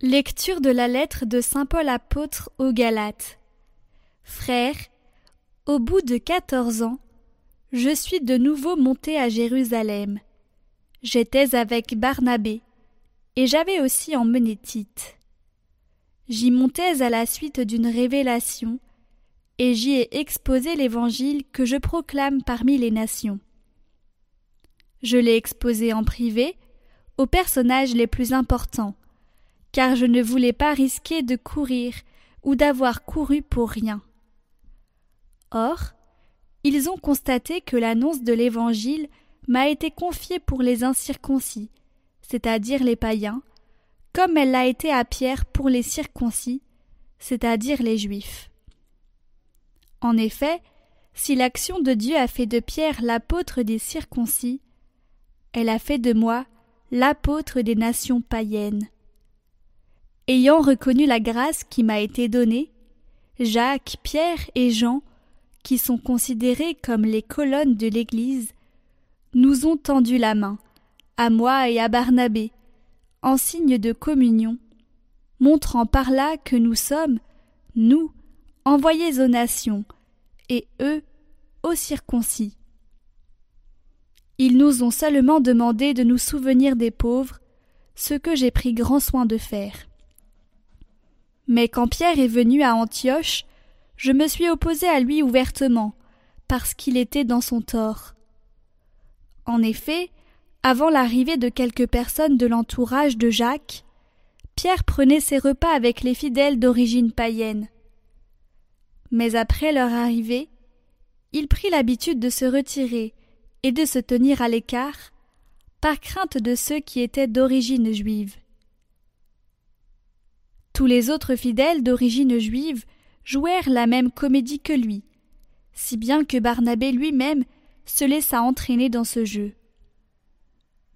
Lecture de la lettre de Saint Paul apôtre aux Galates. Frères, au bout de quatorze ans, je suis de nouveau monté à Jérusalem. J'étais avec Barnabé, et j'avais aussi emmené Tite. J'y montais à la suite d'une révélation, et j'y ai exposé l'évangile que je proclame parmi les nations. Je l'ai exposé en privé aux personnages les plus importants, car je ne voulais pas risquer de courir ou d'avoir couru pour rien. Or, ils ont constaté que l'annonce de l'Évangile m'a été confiée pour les incirconcis, c'est-à-dire les païens, comme elle l'a été à Pierre pour les circoncis, c'est-à-dire les Juifs. En effet, si l'action de Dieu a fait de Pierre l'apôtre des circoncis, elle a fait de moi l'apôtre des nations païennes. Ayant reconnu la grâce qui m'a été donnée, Jacques, Pierre et Jean, qui sont considérés comme les colonnes de l'Église, nous ont tendu la main, à moi et à Barnabé, en signe de communion, montrant par là que nous sommes, nous, envoyés aux nations, et eux, aux circoncis. Ils nous ont seulement demandé de nous souvenir des pauvres, ce que j'ai pris grand soin de faire. Mais quand Pierre est venu à Antioche, je me suis opposé à lui ouvertement, parce qu'il était dans son tort. En effet, avant l'arrivée de quelques personnes de l'entourage de Jacques, Pierre prenait ses repas avec les fidèles d'origine païenne. Mais après leur arrivée, il prit l'habitude de se retirer et de se tenir à l'écart, par crainte de ceux qui étaient d'origine juive. Tous les autres fidèles d'origine juive jouèrent la même comédie que lui, si bien que Barnabé lui-même se laissa entraîner dans ce jeu.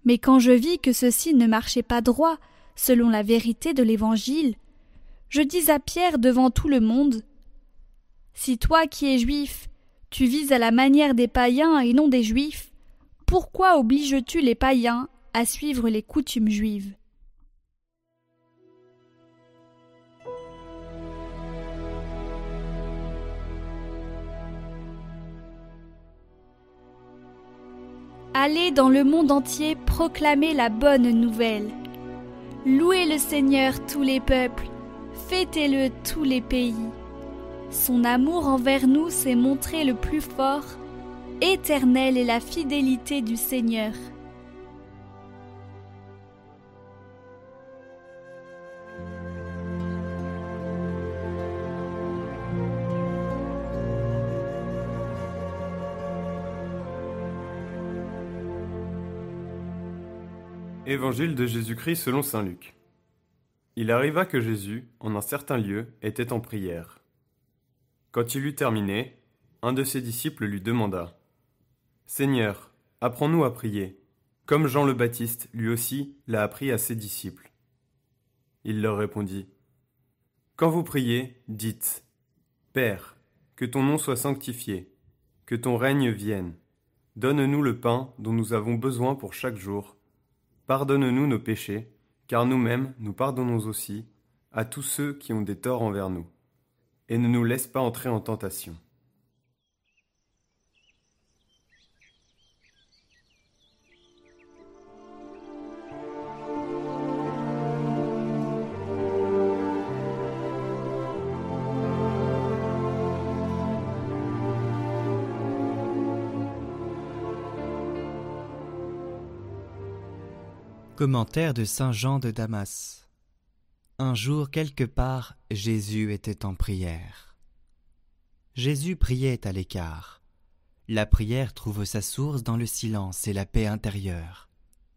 Mais quand je vis que ceci ne marchait pas droit selon la vérité de l'Évangile, je dis à Pierre devant tout le monde Si toi qui es juif tu vises à la manière des païens et non des juifs. Pourquoi obliges-tu les païens à suivre les coutumes juives? Allez dans le monde entier proclamer la bonne nouvelle. Louez le Seigneur tous les peuples, fêtez-le tous les pays. Son amour envers nous s'est montré le plus fort, éternelle est la fidélité du Seigneur. Évangile de Jésus-Christ selon Saint Luc. Il arriva que Jésus, en un certain lieu, était en prière. Quand il eut terminé, un de ses disciples lui demanda Seigneur, apprends-nous à prier, comme Jean le Baptiste lui aussi l'a appris à ses disciples. Il leur répondit Quand vous priez, dites Père, que ton nom soit sanctifié, que ton règne vienne. Donne-nous le pain dont nous avons besoin pour chaque jour. Pardonne-nous nos péchés, car nous-mêmes nous pardonnons aussi à tous ceux qui ont des torts envers nous et ne nous laisse pas entrer en tentation. Commentaire de Saint Jean de Damas un jour quelque part, Jésus était en prière. Jésus priait à l'écart. La prière trouve sa source dans le silence et la paix intérieure.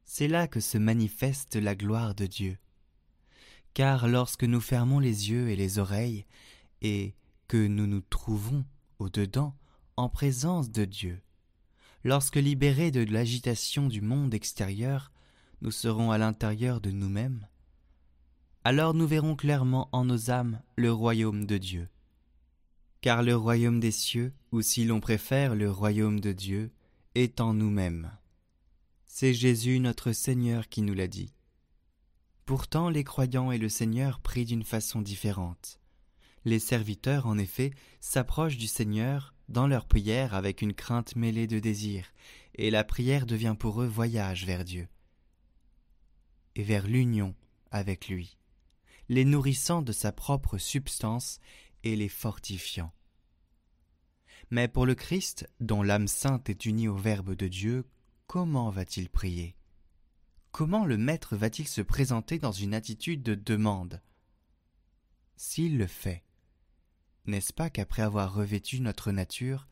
C'est là que se manifeste la gloire de Dieu. Car lorsque nous fermons les yeux et les oreilles, et que nous nous trouvons au-dedans, en présence de Dieu, lorsque libérés de l'agitation du monde extérieur, nous serons à l'intérieur de nous-mêmes, alors nous verrons clairement en nos âmes le royaume de Dieu. Car le royaume des cieux, ou si l'on préfère le royaume de Dieu, est en nous-mêmes. C'est Jésus notre Seigneur qui nous l'a dit. Pourtant les croyants et le Seigneur prient d'une façon différente. Les serviteurs, en effet, s'approchent du Seigneur dans leur prière avec une crainte mêlée de désir, et la prière devient pour eux voyage vers Dieu et vers l'union avec lui, les nourrissant de sa propre substance et les fortifiant. Mais pour le Christ, dont l'âme sainte est unie au Verbe de Dieu, comment va-t-il prier? Comment le Maître va-t-il se présenter dans une attitude de demande? S'il le fait, n'est-ce pas qu'après avoir revêtu notre nature,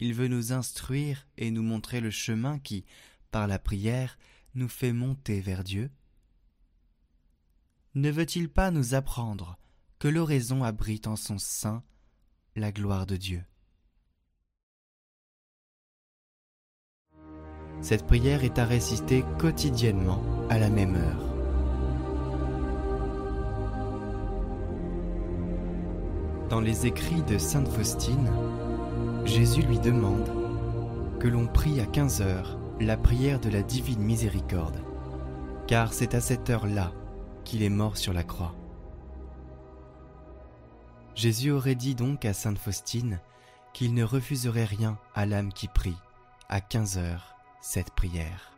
il veut nous instruire et nous montrer le chemin qui, par la prière, nous fait monter vers Dieu? Ne veut-il pas nous apprendre que l'oraison abrite en son sein la gloire de Dieu? Cette prière est à réciter quotidiennement à la même heure. Dans les écrits de Sainte Faustine, Jésus lui demande que l'on prie à 15 heures la prière de la divine miséricorde, car c'est à cette heure-là qu'il est mort sur la croix. Jésus aurait dit donc à Sainte Faustine qu'il ne refuserait rien à l'âme qui prie à 15 heures cette prière.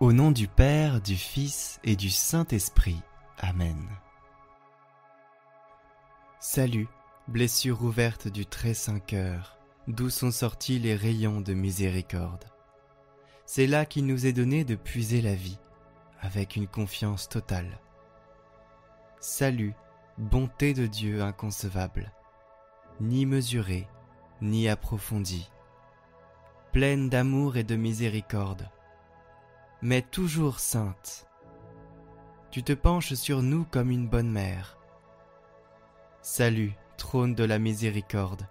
Au nom du Père, du Fils et du Saint-Esprit. Amen. Salut, blessure ouverte du très saint cœur, d'où sont sortis les rayons de miséricorde. C'est là qu'il nous est donné de puiser la vie, avec une confiance totale. Salut, bonté de Dieu inconcevable, ni mesurée, ni approfondie pleine d'amour et de miséricorde, mais toujours sainte. Tu te penches sur nous comme une bonne mère. Salut, trône de la miséricorde,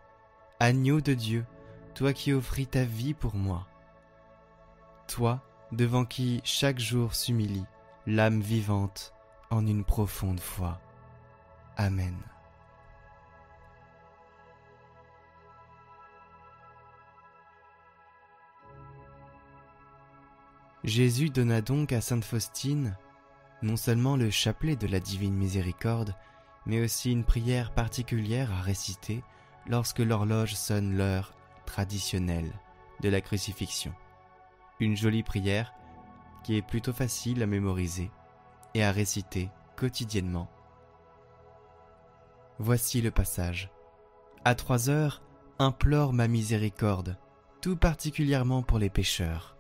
agneau de Dieu, toi qui offris ta vie pour moi. Toi, devant qui chaque jour s'humilie l'âme vivante en une profonde foi. Amen. Jésus donna donc à Sainte Faustine non seulement le chapelet de la divine miséricorde, mais aussi une prière particulière à réciter lorsque l'horloge sonne l'heure traditionnelle de la crucifixion. Une jolie prière qui est plutôt facile à mémoriser et à réciter quotidiennement. Voici le passage. À trois heures, implore ma miséricorde, tout particulièrement pour les pécheurs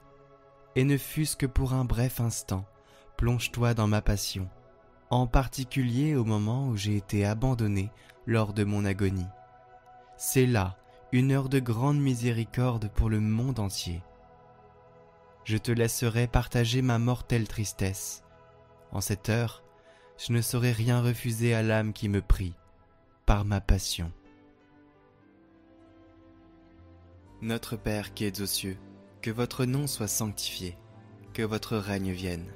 et ne fût-ce que pour un bref instant, plonge-toi dans ma passion, en particulier au moment où j'ai été abandonné lors de mon agonie. C'est là une heure de grande miséricorde pour le monde entier. Je te laisserai partager ma mortelle tristesse. En cette heure, je ne saurais rien refuser à l'âme qui me prie, par ma passion. Notre Père qui es aux cieux, que votre nom soit sanctifié, que votre règne vienne,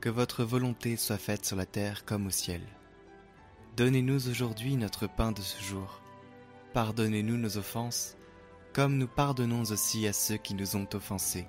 que votre volonté soit faite sur la terre comme au ciel. Donnez-nous aujourd'hui notre pain de ce jour. Pardonnez-nous nos offenses, comme nous pardonnons aussi à ceux qui nous ont offensés.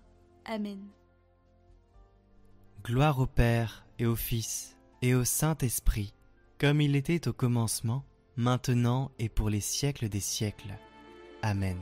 Amen. Gloire au Père et au Fils et au Saint-Esprit, comme il était au commencement, maintenant et pour les siècles des siècles. Amen.